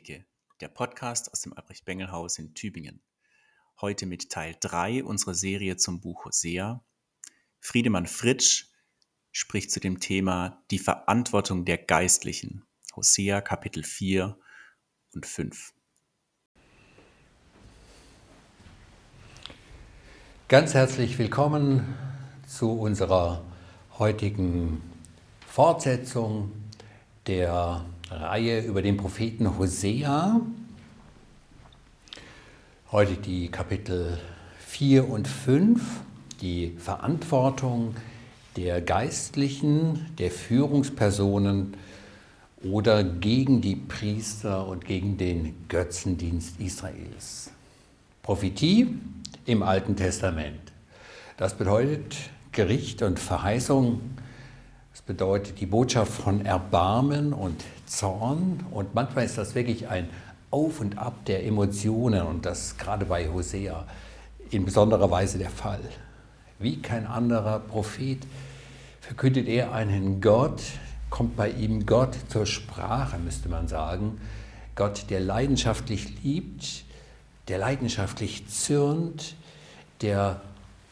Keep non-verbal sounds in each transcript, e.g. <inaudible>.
Bengeltheke, der Podcast aus dem Albrecht-Bengel-Haus in Tübingen. Heute mit Teil 3 unserer Serie zum Buch Hosea. Friedemann Fritsch spricht zu dem Thema die Verantwortung der Geistlichen. Hosea Kapitel 4 und 5. Ganz herzlich willkommen zu unserer heutigen Fortsetzung der Reihe über den Propheten Hosea. Heute die Kapitel 4 und 5, die Verantwortung der Geistlichen, der Führungspersonen oder gegen die Priester und gegen den Götzendienst Israels. Prophetie im Alten Testament. Das bedeutet Gericht und Verheißung das bedeutet die Botschaft von Erbarmen und Zorn. Und manchmal ist das wirklich ein Auf und Ab der Emotionen und das gerade bei Hosea in besonderer Weise der Fall. Wie kein anderer Prophet verkündet er einen Gott, kommt bei ihm Gott zur Sprache, müsste man sagen. Gott, der leidenschaftlich liebt, der leidenschaftlich zürnt, der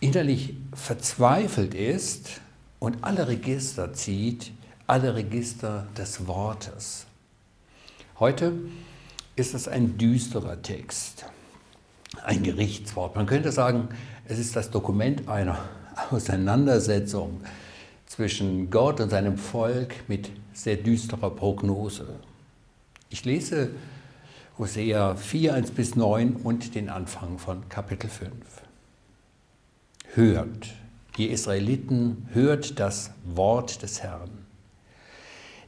innerlich verzweifelt ist und alle Register zieht, alle Register des Wortes. Heute ist es ein düsterer Text, ein Gerichtswort. Man könnte sagen, es ist das Dokument einer <laughs> Auseinandersetzung zwischen Gott und seinem Volk mit sehr düsterer Prognose. Ich lese Hosea 4, 1 bis 9 und den Anfang von Kapitel 5. Hört, Ihr Israeliten, hört das Wort des Herrn.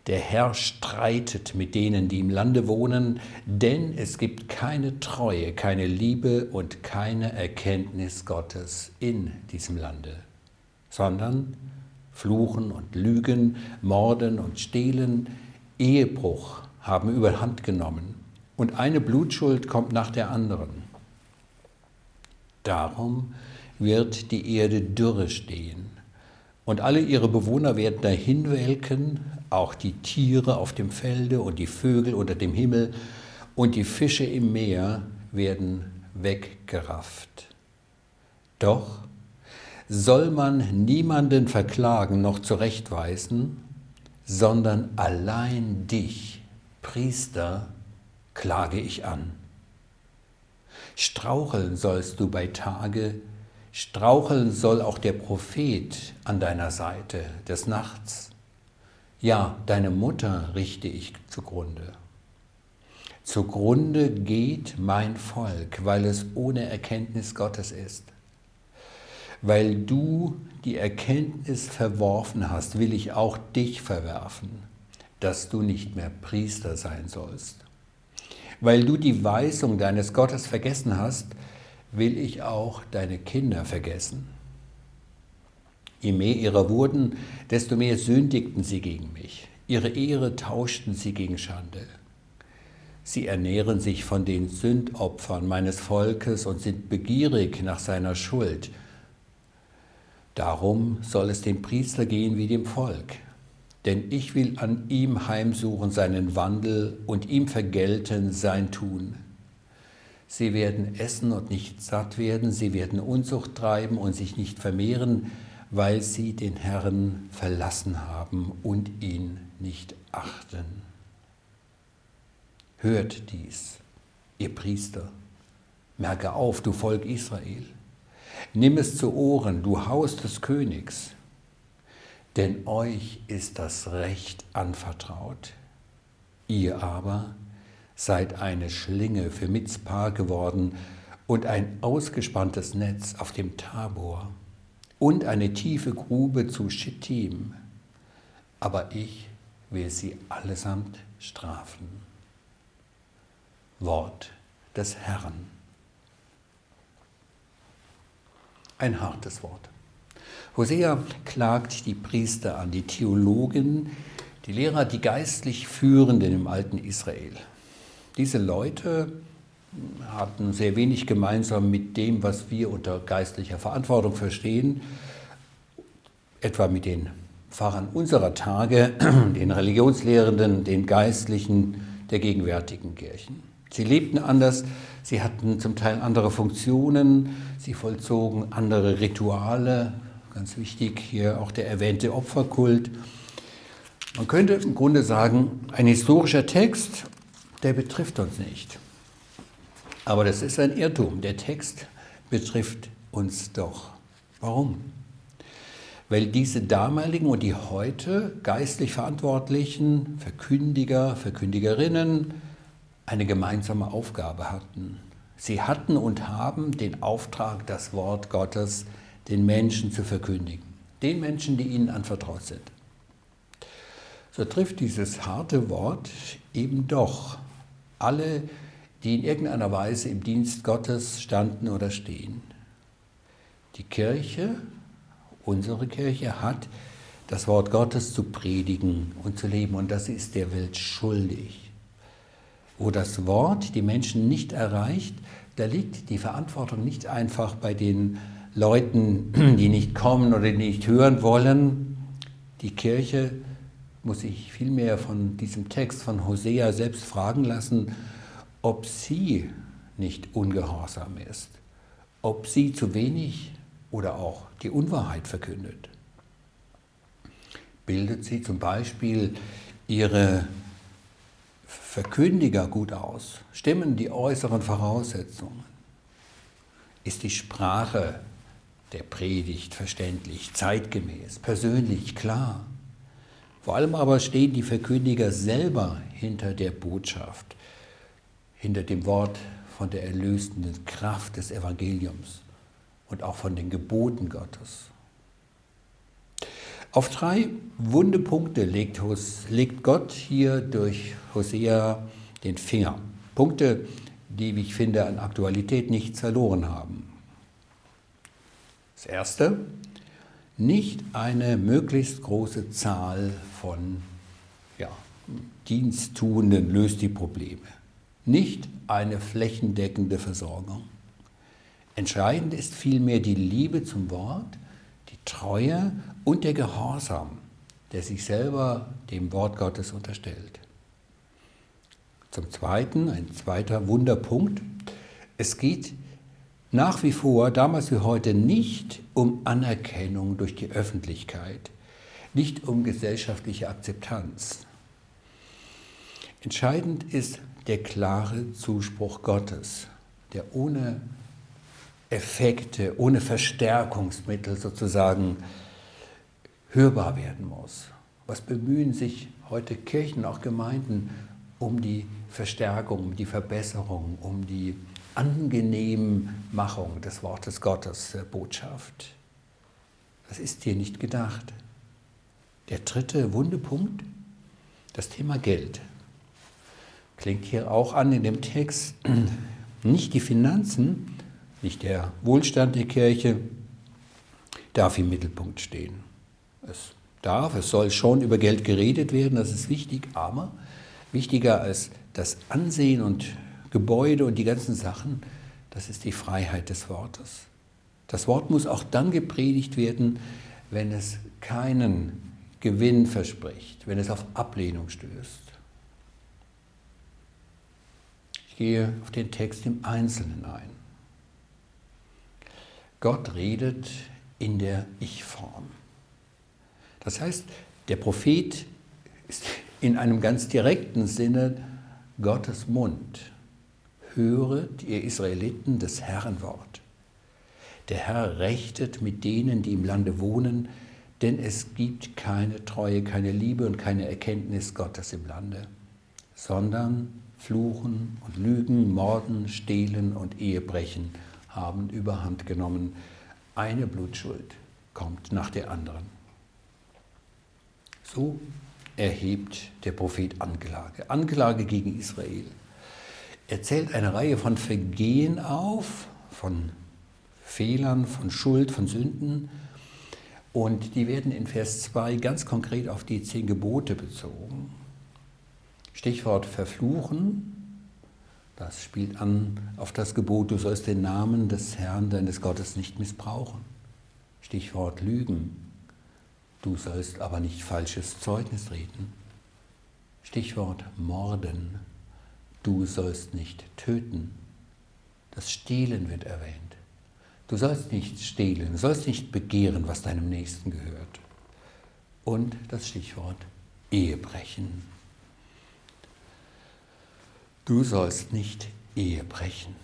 Der Herr streitet mit denen, die im Lande wohnen, denn es gibt keine Treue, keine Liebe und keine Erkenntnis Gottes in diesem Lande, sondern Fluchen und Lügen, Morden und Stehlen, Ehebruch haben überhand genommen und eine Blutschuld kommt nach der anderen. Darum wird die Erde dürre stehen. Und alle ihre Bewohner werden dahinwelken, auch die Tiere auf dem Felde und die Vögel unter dem Himmel und die Fische im Meer werden weggerafft. Doch soll man niemanden verklagen noch zurechtweisen, sondern allein dich, Priester, klage ich an. Straucheln sollst du bei Tage, Straucheln soll auch der Prophet an deiner Seite des Nachts. Ja, deine Mutter richte ich zugrunde. Zugrunde geht mein Volk, weil es ohne Erkenntnis Gottes ist. Weil du die Erkenntnis verworfen hast, will ich auch dich verwerfen, dass du nicht mehr Priester sein sollst. Weil du die Weisung deines Gottes vergessen hast, will ich auch deine Kinder vergessen. Je mehr ihrer wurden, desto mehr sündigten sie gegen mich. Ihre Ehre tauschten sie gegen Schande. Sie ernähren sich von den Sündopfern meines Volkes und sind begierig nach seiner Schuld. Darum soll es dem Priester gehen wie dem Volk. Denn ich will an ihm heimsuchen seinen Wandel und ihm vergelten sein Tun. Sie werden essen und nicht satt werden, sie werden Unzucht treiben und sich nicht vermehren, weil sie den Herrn verlassen haben und ihn nicht achten. Hört dies, ihr Priester, merke auf, du Volk Israel, nimm es zu Ohren, du Haus des Königs, denn euch ist das Recht anvertraut. Ihr aber seid eine Schlinge für Mitzpah geworden und ein ausgespanntes Netz auf dem Tabor und eine tiefe Grube zu Schittim. Aber ich will sie allesamt strafen. Wort des Herrn. Ein hartes Wort. Hosea klagt die Priester an, die Theologen, die Lehrer, die geistlich Führenden im alten Israel. Diese Leute hatten sehr wenig gemeinsam mit dem, was wir unter geistlicher Verantwortung verstehen, etwa mit den Pfarrern unserer Tage, <clears throat> den Religionslehrenden, den Geistlichen, der gegenwärtigen Kirchen. Sie lebten anders, sie hatten zum Teil andere Funktionen, sie vollzogen andere Rituale, ganz wichtig hier auch der erwähnte Opferkult. Man könnte im Grunde sagen, ein historischer Text, der betrifft uns nicht. Aber das ist ein Irrtum. Der Text betrifft uns doch. Warum? Weil diese damaligen und die heute geistlich Verantwortlichen, Verkündiger, Verkündigerinnen eine gemeinsame Aufgabe hatten. Sie hatten und haben den Auftrag, das Wort Gottes den Menschen zu verkündigen. Den Menschen, die ihnen anvertraut sind. So trifft dieses harte Wort eben doch alle, die in irgendeiner Weise im Dienst Gottes standen oder stehen. Die Kirche, unsere Kirche, hat das Wort Gottes zu predigen und zu leben und das ist der Welt schuldig. Wo das Wort die Menschen nicht erreicht, da liegt die Verantwortung nicht einfach bei den Leuten, die nicht kommen oder die nicht hören wollen. Die Kirche muss sich vielmehr von diesem Text von Hosea selbst fragen lassen, ob sie nicht ungehorsam ist, ob sie zu wenig oder auch die Unwahrheit verkündet. Bildet sie zum Beispiel ihre Verkündiger gut aus? Stimmen die äußeren Voraussetzungen? Ist die Sprache der Predigt verständlich, zeitgemäß, persönlich, klar? Vor allem aber stehen die Verkündiger selber hinter der Botschaft, hinter dem Wort von der erlösenden Kraft des Evangeliums und auch von den Geboten Gottes. Auf drei wunde Punkte legt, legt Gott hier durch Hosea den Finger. Punkte, die, wie ich finde, an Aktualität nicht verloren haben. Das erste, nicht eine möglichst große Zahl von ja, Diensttuenden löst die Probleme. Nicht eine flächendeckende Versorgung. Entscheidend ist vielmehr die Liebe zum Wort, die Treue und der Gehorsam, der sich selber dem Wort Gottes unterstellt. Zum Zweiten, ein zweiter Wunderpunkt, es geht nach wie vor, damals wie heute, nicht um Anerkennung durch die Öffentlichkeit, nicht um gesellschaftliche Akzeptanz. Entscheidend ist der klare Zuspruch Gottes, der ohne Effekte, ohne Verstärkungsmittel sozusagen hörbar werden muss. Was bemühen sich heute Kirchen, auch Gemeinden, um die Verstärkung, um die Verbesserung, um die Angenehmmachung des Wortes Gottes, der Botschaft. Das ist hier nicht gedacht. Der dritte Wundepunkt, das Thema Geld. Klingt hier auch an in dem Text, <clears throat> nicht die Finanzen, nicht der Wohlstand der Kirche darf im Mittelpunkt stehen. Es darf, es soll schon über Geld geredet werden, das ist wichtig, aber wichtiger als das Ansehen und Gebäude und die ganzen Sachen, das ist die Freiheit des Wortes. Das Wort muss auch dann gepredigt werden, wenn es keinen Gewinn verspricht, wenn es auf Ablehnung stößt. Ich gehe auf den Text im Einzelnen ein. Gott redet in der Ich-Form. Das heißt, der Prophet ist in einem ganz direkten Sinne Gottes Mund höret, ihr Israeliten, das Herrenwort. Der Herr rechtet mit denen, die im Lande wohnen, denn es gibt keine Treue, keine Liebe und keine Erkenntnis Gottes im Lande, sondern Fluchen und Lügen, Morden, Stehlen und Ehebrechen haben überhand genommen. Eine Blutschuld kommt nach der anderen. So erhebt der Prophet Anklage, Anklage gegen Israel. Er zählt eine Reihe von Vergehen auf, von Fehlern, von Schuld, von Sünden. Und die werden in Vers 2 ganz konkret auf die zehn Gebote bezogen. Stichwort verfluchen, das spielt an auf das Gebot, du sollst den Namen des Herrn, deines Gottes nicht missbrauchen. Stichwort Lügen, du sollst aber nicht falsches Zeugnis reden. Stichwort Morden, du sollst nicht töten. Das Stehlen wird erwähnt. Du sollst nicht stehlen, du sollst nicht begehren, was deinem Nächsten gehört. Und das Stichwort Ehebrechen. Du sollst nicht Ehe brechen.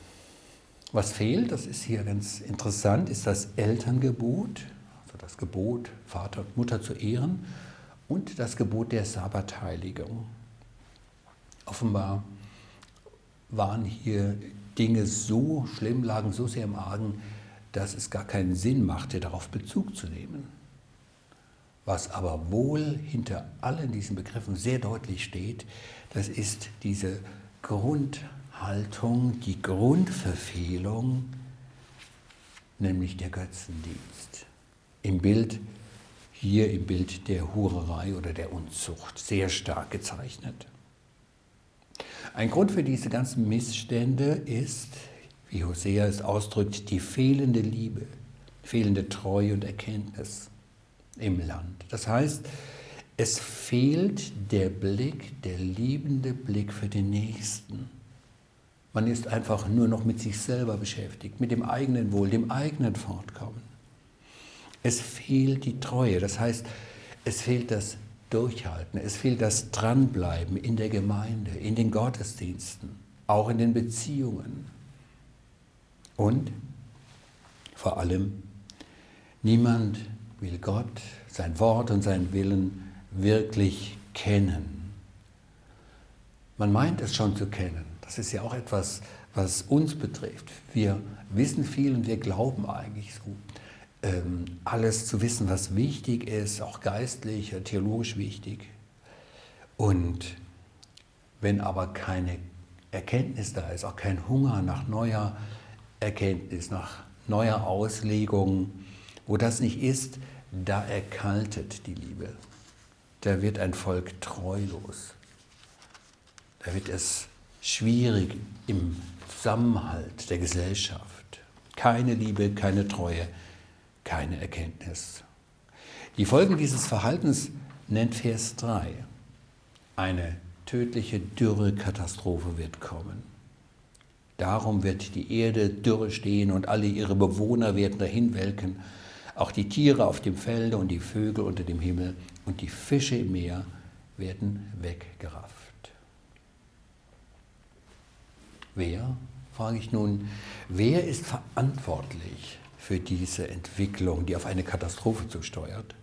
Was fehlt, das ist hier ganz interessant, ist das Elterngebot, also das Gebot, Vater und Mutter zu ehren und das Gebot der Sabbatheiligung. Offenbar waren hier Dinge so schlimm, lagen so sehr im Argen, dass es gar keinen Sinn machte, darauf Bezug zu nehmen. Was aber wohl hinter allen diesen Begriffen sehr deutlich steht, das ist diese Grundhaltung, die Grundverfehlung, nämlich der Götzendienst. Im Bild, hier im Bild der Hurerei oder der Unzucht, sehr stark gezeichnet. Ein Grund für diese ganzen Missstände ist, wie Hosea es ausdrückt, die fehlende Liebe, fehlende Treue und Erkenntnis im Land. Das heißt, es fehlt der Blick, der liebende Blick für den Nächsten. Man ist einfach nur noch mit sich selber beschäftigt, mit dem eigenen Wohl, dem eigenen Fortkommen. Es fehlt die Treue, das heißt, es fehlt das Durchhalten, es fehlt das Dranbleiben in der Gemeinde, in den Gottesdiensten, auch in den Beziehungen. Und vor allem, niemand will Gott, sein Wort und seinen Willen wirklich kennen. Man meint es schon zu kennen. Das ist ja auch etwas, was uns betrifft. Wir wissen viel und wir glauben eigentlich so, alles zu wissen, was wichtig ist, auch geistlich, theologisch wichtig. Und wenn aber keine Erkenntnis da ist, auch kein Hunger nach neuer Erkenntnis, nach neuer Auslegung, wo das nicht ist, da erkaltet die Liebe da wird ein Volk treulos. Da wird es schwierig im Zusammenhalt der Gesellschaft. Keine Liebe, keine Treue, keine Erkenntnis. Die Folgen dieses Verhaltens nennt Vers 3. Eine tödliche Dürrekatastrophe wird kommen. Darum wird die Erde dürre stehen und alle ihre Bewohner werden dahin welken auch die Tiere auf dem Felde und die Vögel unter dem Himmel und die Fische im Meer werden weggerafft. Wer, frage ich nun, wer ist verantwortlich für diese Entwicklung, die auf eine Katastrophe zusteuert?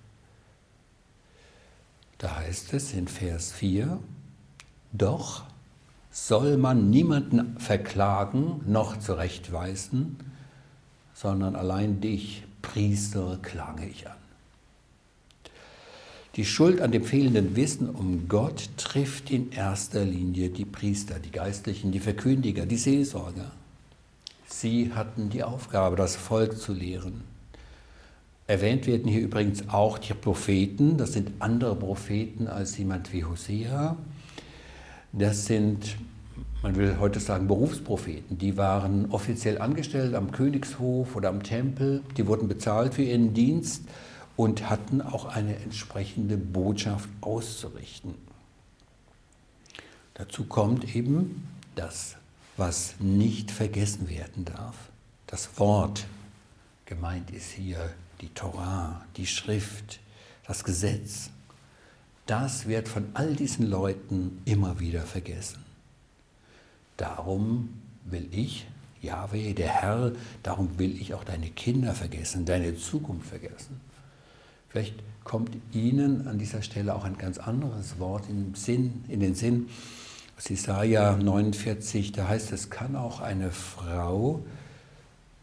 Da heißt es in Vers 4, doch soll man niemanden verklagen noch zurechtweisen, sondern allein dich, Priester klage ich an. Die Schuld an dem fehlenden Wissen um Gott trifft in erster Linie die Priester, die Geistlichen, die Verkündiger, die Seelsorger. Sie hatten die Aufgabe, das Volk zu lehren. Erwähnt werden hier übrigens auch die Propheten, das sind andere Propheten als jemand wie Hosea. Das sind man will heute sagen Berufspropheten, die waren offiziell angestellt am Königshof oder am Tempel, die wurden bezahlt für ihren Dienst und hatten auch eine entsprechende Botschaft auszurichten. Dazu kommt eben das, was nicht vergessen werden darf. Das Wort, gemeint ist hier die Torah, die Schrift, das Gesetz. Das wird von all diesen Leuten immer wieder vergessen. Darum will ich, Yahweh, der Herr, darum will ich auch deine Kinder vergessen, deine Zukunft vergessen. Vielleicht kommt Ihnen an dieser Stelle auch ein ganz anderes Wort in den Sinn, in den Sinn. Aus Jesaja 49, da heißt es, kann auch eine Frau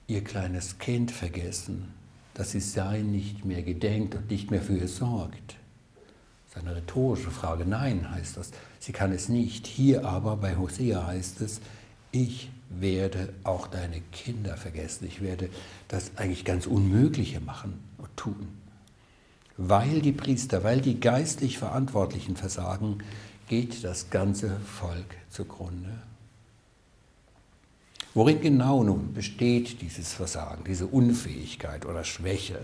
ihr kleines Kind vergessen, dass sie sein nicht mehr gedenkt und nicht mehr für ihr sorgt. Das ist eine rhetorische Frage. Nein, heißt das. Sie kann es nicht. Hier aber bei Hosea heißt es, ich werde auch deine Kinder vergessen. Ich werde das eigentlich ganz Unmögliche machen und tun. Weil die Priester, weil die geistlich Verantwortlichen versagen, geht das ganze Volk zugrunde. Worin genau nun besteht dieses Versagen, diese Unfähigkeit oder Schwäche?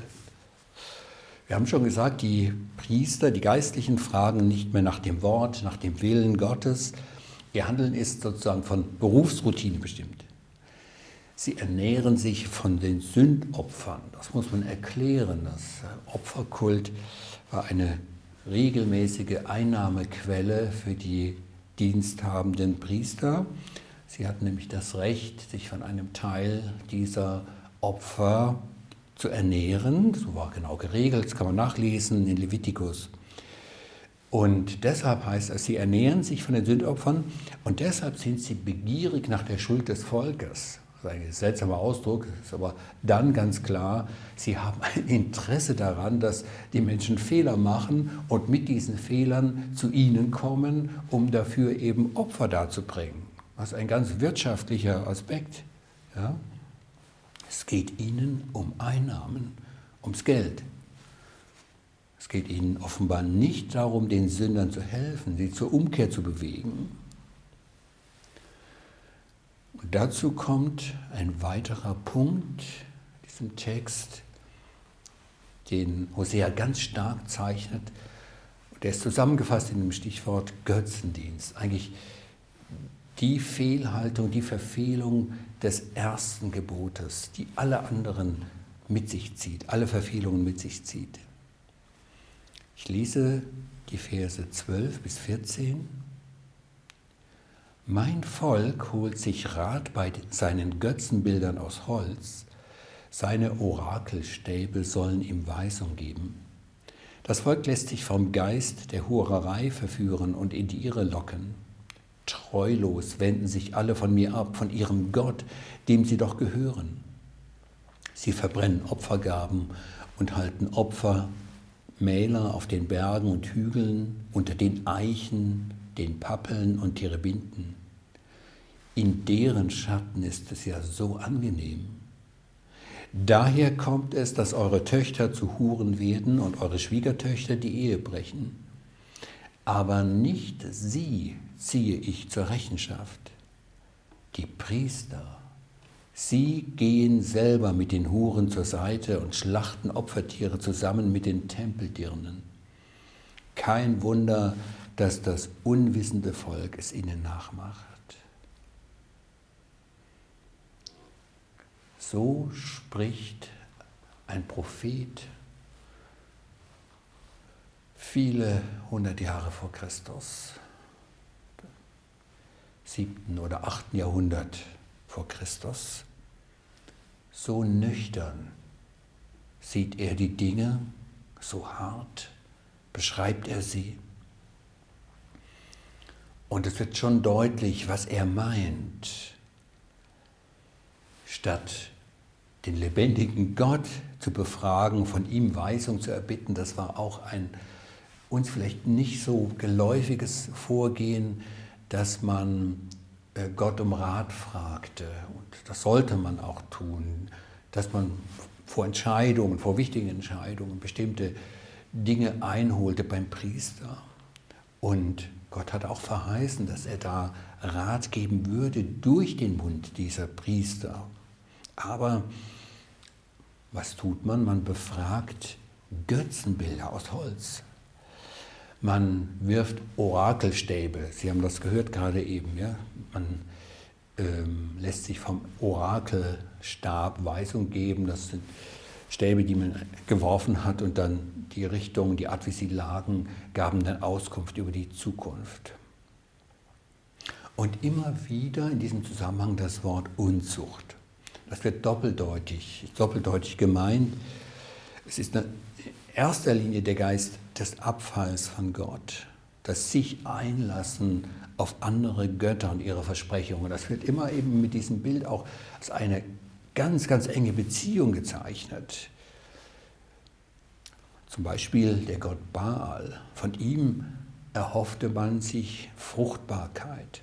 Wir haben schon gesagt, die Priester, die Geistlichen fragen nicht mehr nach dem Wort, nach dem Willen Gottes, Ihr Handeln ist sozusagen von Berufsroutine bestimmt. Sie ernähren sich von den Sündopfern. Das muss man erklären. Das Opferkult war eine regelmäßige Einnahmequelle für die diensthabenden Priester. Sie hatten nämlich das Recht, sich von einem Teil dieser Opfer zu ernähren. So war genau geregelt, das kann man nachlesen in Levitikus. Und deshalb heißt es, sie ernähren sich von den Sündopfern und deshalb sind sie begierig nach der Schuld des Volkes. Ein seltsamer Ausdruck, ist aber dann ganz klar, sie haben ein Interesse daran, dass die Menschen Fehler machen und mit diesen Fehlern zu ihnen kommen, um dafür eben Opfer darzubringen. Das ist ein ganz wirtschaftlicher Aspekt. Ja? Es geht ihnen um Einnahmen, ums Geld. Es geht ihnen offenbar nicht darum, den Sündern zu helfen, sie zur Umkehr zu bewegen. Und dazu kommt ein weiterer Punkt in diesem Text, den Hosea ganz stark zeichnet. Der ist zusammengefasst in dem Stichwort Götzendienst. Eigentlich die Fehlhaltung, die Verfehlung des ersten Gebotes, die alle anderen mit sich zieht, alle Verfehlungen mit sich zieht. Ich lese die Verse 12 bis 14. Mein Volk holt sich Rat bei seinen Götzenbildern aus Holz, seine Orakelstäbe sollen ihm Weisung geben. Das Volk lässt sich vom Geist der Hurerei verführen und in die Irre locken. Treulos wenden sich alle von mir ab, von ihrem Gott, dem sie doch gehören. Sie verbrennen Opfergaben und halten Opfer Mäler auf den Bergen und Hügeln, unter den Eichen, den Pappeln und Terebinten. In deren Schatten ist es ja so angenehm. Daher kommt es, dass eure Töchter zu Huren werden und eure Schwiegertöchter die Ehe brechen. Aber nicht sie ziehe ich zur Rechenschaft. Die Priester Sie gehen selber mit den Huren zur Seite und schlachten Opfertiere zusammen mit den Tempeldirnen. Kein Wunder, dass das unwissende Volk es ihnen nachmacht. So spricht ein Prophet viele hundert Jahre vor Christus, siebten oder achten Jahrhundert vor Christus. So nüchtern sieht er die Dinge, so hart beschreibt er sie. Und es wird schon deutlich, was er meint. Statt den lebendigen Gott zu befragen, von ihm Weisung zu erbitten, das war auch ein uns vielleicht nicht so geläufiges Vorgehen, dass man äh, Gott um Rat fragte. Und das sollte man auch tun, dass man vor Entscheidungen, vor wichtigen Entscheidungen bestimmte Dinge einholte beim Priester. Und Gott hat auch verheißen, dass er da Rat geben würde durch den Mund dieser Priester. Aber was tut man? Man befragt Götzenbilder aus Holz. Man wirft Orakelstäbe. Sie haben das gehört gerade eben. Ja? Man ähm, lässt sich vom Orakelstab Weisung geben. Das sind Stäbe, die man geworfen hat und dann die Richtung, die Art, wie sie lagen, gaben dann Auskunft über die Zukunft. Und immer wieder in diesem Zusammenhang das Wort Unzucht. Das wird doppeldeutig, doppeldeutig gemeint. Es ist in erster Linie der Geist des Abfalls von Gott, das sich einlassen auf andere Götter und ihre Versprechungen. Das wird immer eben mit diesem Bild auch als eine ganz, ganz enge Beziehung gezeichnet. Zum Beispiel der Gott Baal. Von ihm erhoffte man sich Fruchtbarkeit.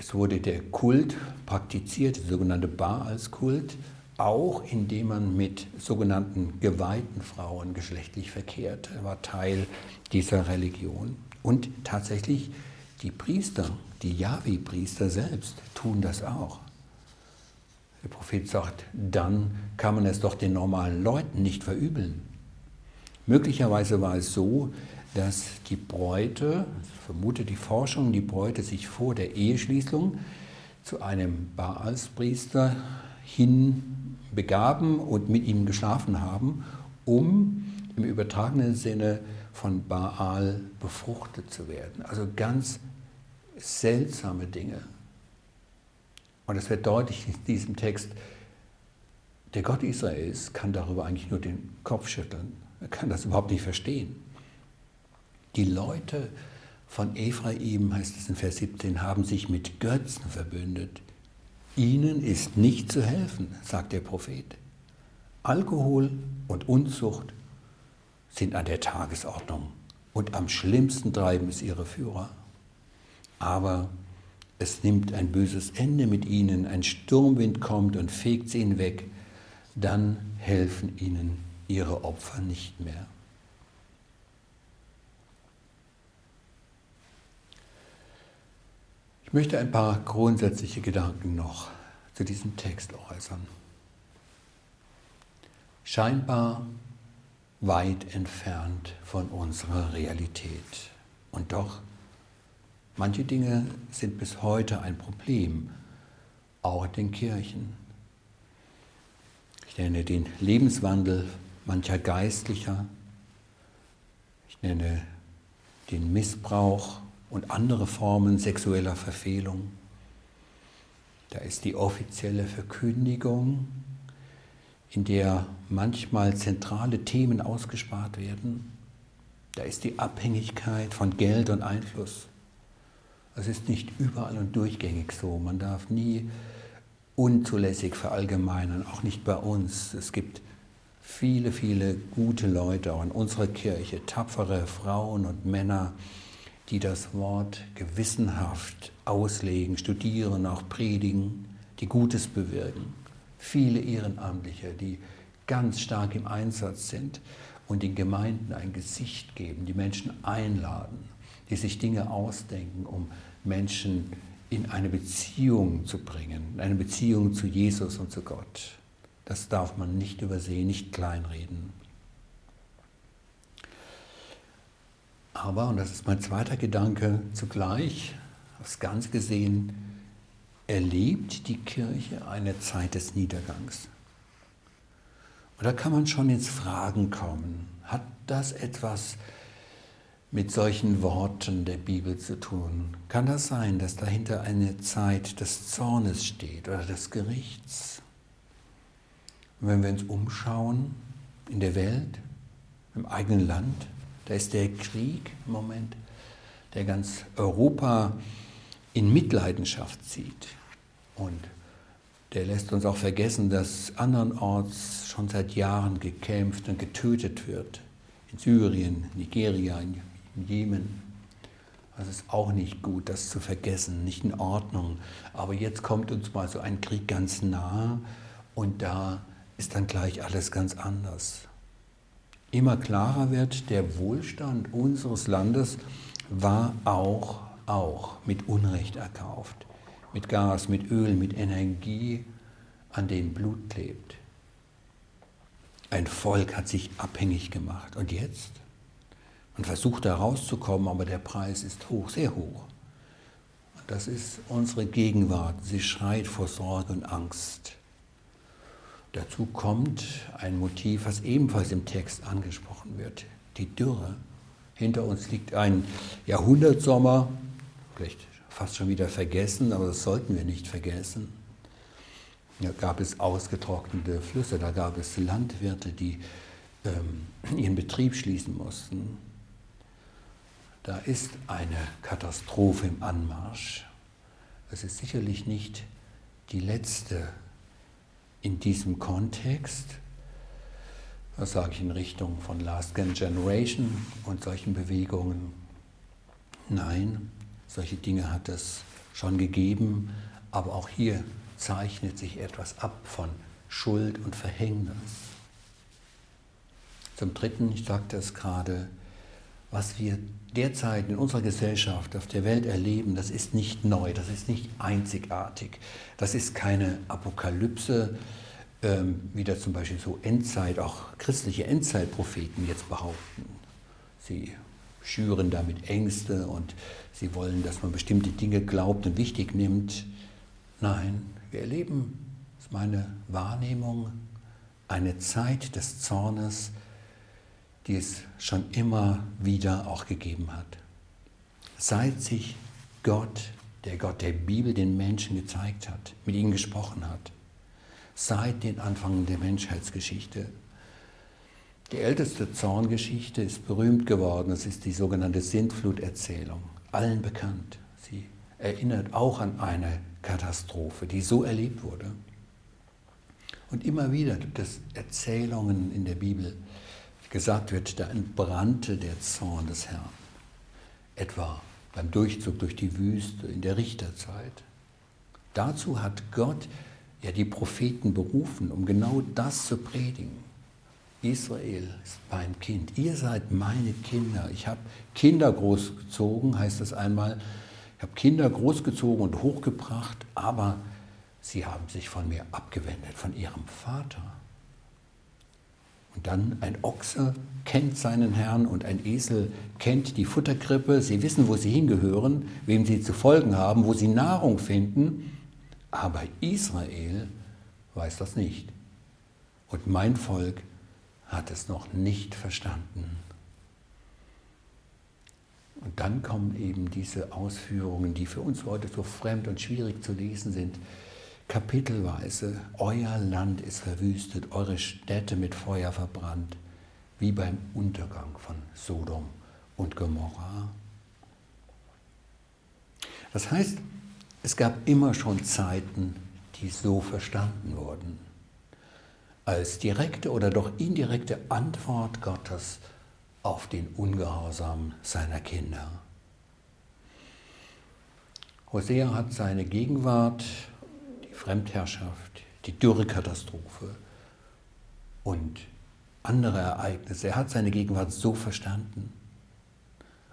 Es wurde der Kult praktiziert, der sogenannte Baalskult, auch indem man mit sogenannten geweihten Frauen geschlechtlich verkehrte, war Teil dieser Religion. Und tatsächlich die Priester, die Yahweh-Priester selbst, tun das auch. Der Prophet sagt, dann kann man es doch den normalen Leuten nicht verübeln. Möglicherweise war es so, dass die Bräute, ich vermute die Forschung, die Bräute sich vor der Eheschließung zu einem Baalspriester hin begaben und mit ihm geschlafen haben, um im übertragenen Sinne von Baal befruchtet zu werden. Also ganz seltsame Dinge. Und es wird deutlich in diesem Text, der Gott Israels kann darüber eigentlich nur den Kopf schütteln. Er kann das überhaupt nicht verstehen. Die Leute von Ephraim, heißt es in Vers 17, haben sich mit Götzen verbündet. Ihnen ist nicht zu helfen, sagt der Prophet. Alkohol und Unzucht sind an der Tagesordnung und am schlimmsten treiben es ihre Führer. Aber es nimmt ein böses Ende mit ihnen, ein Sturmwind kommt und fegt sie hinweg, dann helfen ihnen ihre Opfer nicht mehr. Ich möchte ein paar grundsätzliche Gedanken noch zu diesem Text äußern. Scheinbar weit entfernt von unserer Realität. Und doch, manche Dinge sind bis heute ein Problem, auch den Kirchen. Ich nenne den Lebenswandel mancher Geistlicher, ich nenne den Missbrauch und andere Formen sexueller Verfehlung. Da ist die offizielle Verkündigung in der manchmal zentrale Themen ausgespart werden. Da ist die Abhängigkeit von Geld und Einfluss. Es ist nicht überall und durchgängig so. Man darf nie unzulässig verallgemeinern, auch nicht bei uns. Es gibt viele, viele gute Leute auch in unserer Kirche, tapfere Frauen und Männer, die das Wort gewissenhaft auslegen, studieren, auch predigen, die Gutes bewirken viele Ehrenamtliche, die ganz stark im Einsatz sind und den Gemeinden ein Gesicht geben, die Menschen einladen, die sich Dinge ausdenken, um Menschen in eine Beziehung zu bringen, in eine Beziehung zu Jesus und zu Gott. Das darf man nicht übersehen, nicht kleinreden. Aber, und das ist mein zweiter Gedanke, zugleich, aufs Ganze gesehen, erlebt die Kirche eine Zeit des Niedergangs. Und da kann man schon ins Fragen kommen. Hat das etwas mit solchen Worten der Bibel zu tun? Kann das sein, dass dahinter eine Zeit des Zornes steht oder des Gerichts? Und wenn wir uns umschauen in der Welt, im eigenen Land, da ist der Krieg im Moment, der ganz Europa in Mitleidenschaft zieht. Und der lässt uns auch vergessen, dass andernorts schon seit Jahren gekämpft und getötet wird. In Syrien, Nigeria, in Jemen. Das ist auch nicht gut, das zu vergessen, nicht in Ordnung. Aber jetzt kommt uns mal so ein Krieg ganz nah und da ist dann gleich alles ganz anders. Immer klarer wird, der Wohlstand unseres Landes war auch, auch mit Unrecht erkauft mit Gas, mit Öl, mit Energie, an denen Blut klebt. Ein Volk hat sich abhängig gemacht. Und jetzt? Man versucht da rauszukommen, aber der Preis ist hoch, sehr hoch. Und das ist unsere Gegenwart. Sie schreit vor Sorge und Angst. Dazu kommt ein Motiv, was ebenfalls im Text angesprochen wird, die Dürre. Hinter uns liegt ein Jahrhundertsommer, vielleicht fast schon wieder vergessen, aber das sollten wir nicht vergessen. Da gab es ausgetrocknete Flüsse, da gab es Landwirte, die ähm, ihren Betrieb schließen mussten. Da ist eine Katastrophe im Anmarsch. Es ist sicherlich nicht die letzte in diesem Kontext. Was sage ich in Richtung von Last Generation und solchen Bewegungen? Nein, solche Dinge hat es schon gegeben, aber auch hier zeichnet sich etwas ab von Schuld und Verhängnis. Zum Dritten, ich sagte es gerade, was wir derzeit in unserer Gesellschaft auf der Welt erleben, das ist nicht neu, das ist nicht einzigartig, das ist keine Apokalypse, ähm, wie das zum Beispiel so Endzeit, auch christliche Endzeitpropheten jetzt behaupten. Sie schüren damit Ängste und sie wollen, dass man bestimmte Dinge glaubt und wichtig nimmt. Nein, wir erleben, das ist meine Wahrnehmung, eine Zeit des Zornes, die es schon immer wieder auch gegeben hat. Seit sich Gott, der Gott der Bibel, den Menschen gezeigt hat, mit ihnen gesprochen hat, seit den Anfang der Menschheitsgeschichte. Die älteste Zorngeschichte ist berühmt geworden, es ist die sogenannte Sintfluterzählung, allen bekannt. Sie erinnert auch an eine Katastrophe, die so erlebt wurde. Und immer wieder gibt es Erzählungen in der Bibel, gesagt wird, da entbrannte der Zorn des Herrn. Etwa beim Durchzug durch die Wüste in der Richterzeit. Dazu hat Gott ja die Propheten berufen, um genau das zu predigen. Israel ist mein Kind. Ihr seid meine Kinder. Ich habe Kinder großgezogen, heißt es einmal. Ich habe Kinder großgezogen und hochgebracht, aber sie haben sich von mir abgewendet, von ihrem Vater. Und dann ein Ochse kennt seinen Herrn und ein Esel kennt die Futterkrippe. Sie wissen, wo sie hingehören, wem sie zu folgen haben, wo sie Nahrung finden. Aber Israel weiß das nicht. Und mein Volk hat es noch nicht verstanden. Und dann kommen eben diese Ausführungen, die für uns heute so fremd und schwierig zu lesen sind kapitelweise, euer Land ist verwüstet, eure Städte mit Feuer verbrannt, wie beim Untergang von Sodom und Gomorra. Das heißt, es gab immer schon Zeiten, die so verstanden wurden, als direkte oder doch indirekte Antwort Gottes auf den Ungehorsam seiner Kinder. Hosea hat seine Gegenwart Fremdherrschaft, die Dürrekatastrophe und andere Ereignisse. Er hat seine Gegenwart so verstanden.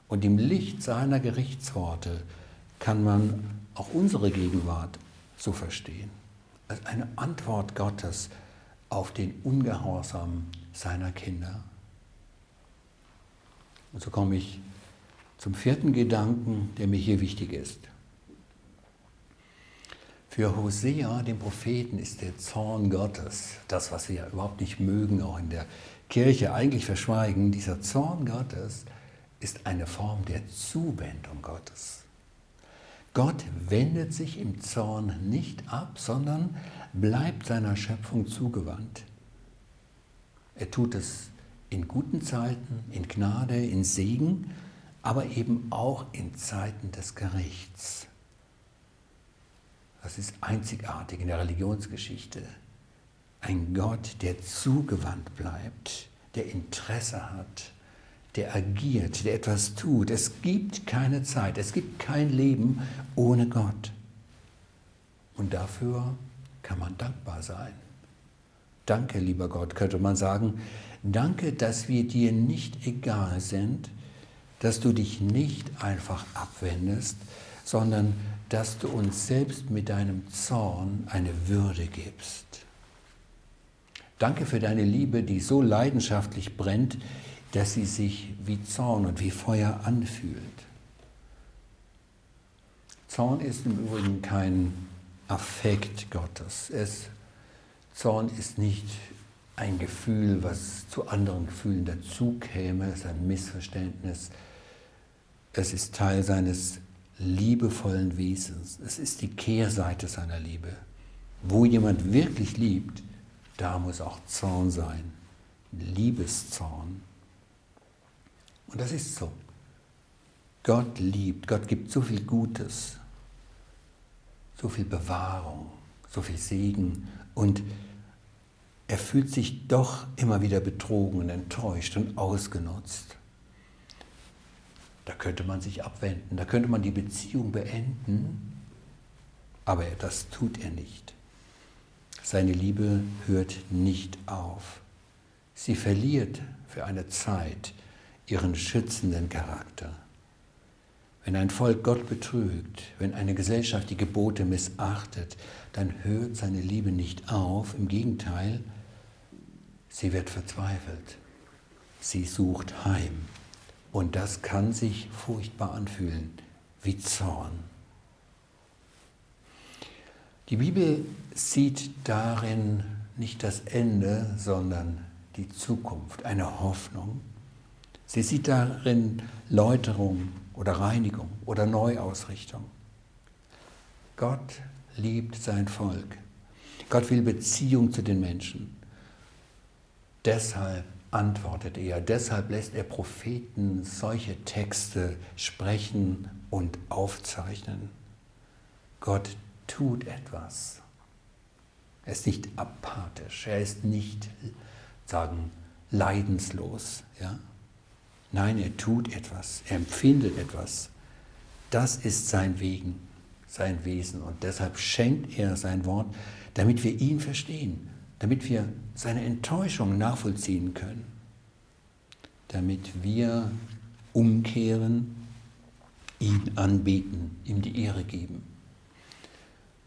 Und im Licht seiner Gerichtsworte kann man auch unsere Gegenwart so verstehen, als eine Antwort Gottes auf den Ungehorsam seiner Kinder. Und so komme ich zum vierten Gedanken, der mir hier wichtig ist. Für Hosea, den Propheten, ist der Zorn Gottes, das, was wir ja überhaupt nicht mögen, auch in der Kirche eigentlich verschweigen, dieser Zorn Gottes ist eine Form der Zuwendung Gottes. Gott wendet sich im Zorn nicht ab, sondern bleibt seiner Schöpfung zugewandt. Er tut es in guten Zeiten, in Gnade, in Segen, aber eben auch in Zeiten des Gerichts. Das ist einzigartig in der Religionsgeschichte. Ein Gott, der zugewandt bleibt, der Interesse hat, der agiert, der etwas tut. Es gibt keine Zeit, es gibt kein Leben ohne Gott. Und dafür kann man dankbar sein. Danke, lieber Gott, könnte man sagen. Danke, dass wir dir nicht egal sind, dass du dich nicht einfach abwendest, sondern dass du uns selbst mit deinem Zorn eine Würde gibst. Danke für deine Liebe, die so leidenschaftlich brennt, dass sie sich wie Zorn und wie Feuer anfühlt. Zorn ist im Übrigen kein Affekt Gottes. Es, Zorn ist nicht ein Gefühl, was zu anderen Gefühlen dazukäme, es ist ein Missverständnis. Es ist Teil seines liebevollen Wesens. Es ist die Kehrseite seiner Liebe. Wo jemand wirklich liebt, da muss auch Zorn sein. Liebeszorn. Und das ist so. Gott liebt, Gott gibt so viel Gutes, so viel Bewahrung, so viel Segen und er fühlt sich doch immer wieder betrogen und enttäuscht und ausgenutzt. Da könnte man sich abwenden, da könnte man die Beziehung beenden, aber das tut er nicht. Seine Liebe hört nicht auf. Sie verliert für eine Zeit ihren schützenden Charakter. Wenn ein Volk Gott betrügt, wenn eine Gesellschaft die Gebote missachtet, dann hört seine Liebe nicht auf. Im Gegenteil, sie wird verzweifelt. Sie sucht Heim Und das kann sich furchtbar anfühlen, wie Zorn. Die Bibel sieht darin nicht das Ende, sondern die Zukunft, eine Hoffnung. Sie sieht darin Läuterung oder Reinigung oder Neuausrichtung. Gott liebt sein Volk. Gott will Beziehung zu den Menschen. Deshalb antwortet er, deshalb lässt er Propheten solche Texte sprechen und aufzeichnen. Gott tut etwas. Er ist nicht apathisch, er ist nicht, sagen, leidenslos. Ja? Nein, er tut etwas, er empfindet etwas. Das ist sein Wegen, sein Wesen. Und deshalb schenkt er sein Wort, damit wir ihn verstehen, damit wir seine Enttäuschung nachvollziehen können, damit wir umkehren, ihn anbeten, ihm die Ehre geben,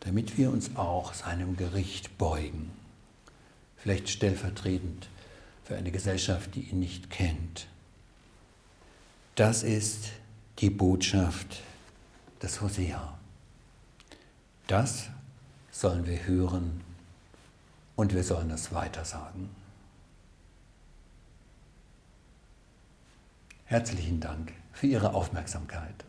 damit wir uns auch seinem Gericht beugen, vielleicht stellvertretend für eine Gesellschaft, die ihn nicht kennt. Das ist die Botschaft des Hosea. Das sollen wir hören und wir sollen es weitersagen. Herzlichen Dank für Ihre Aufmerksamkeit.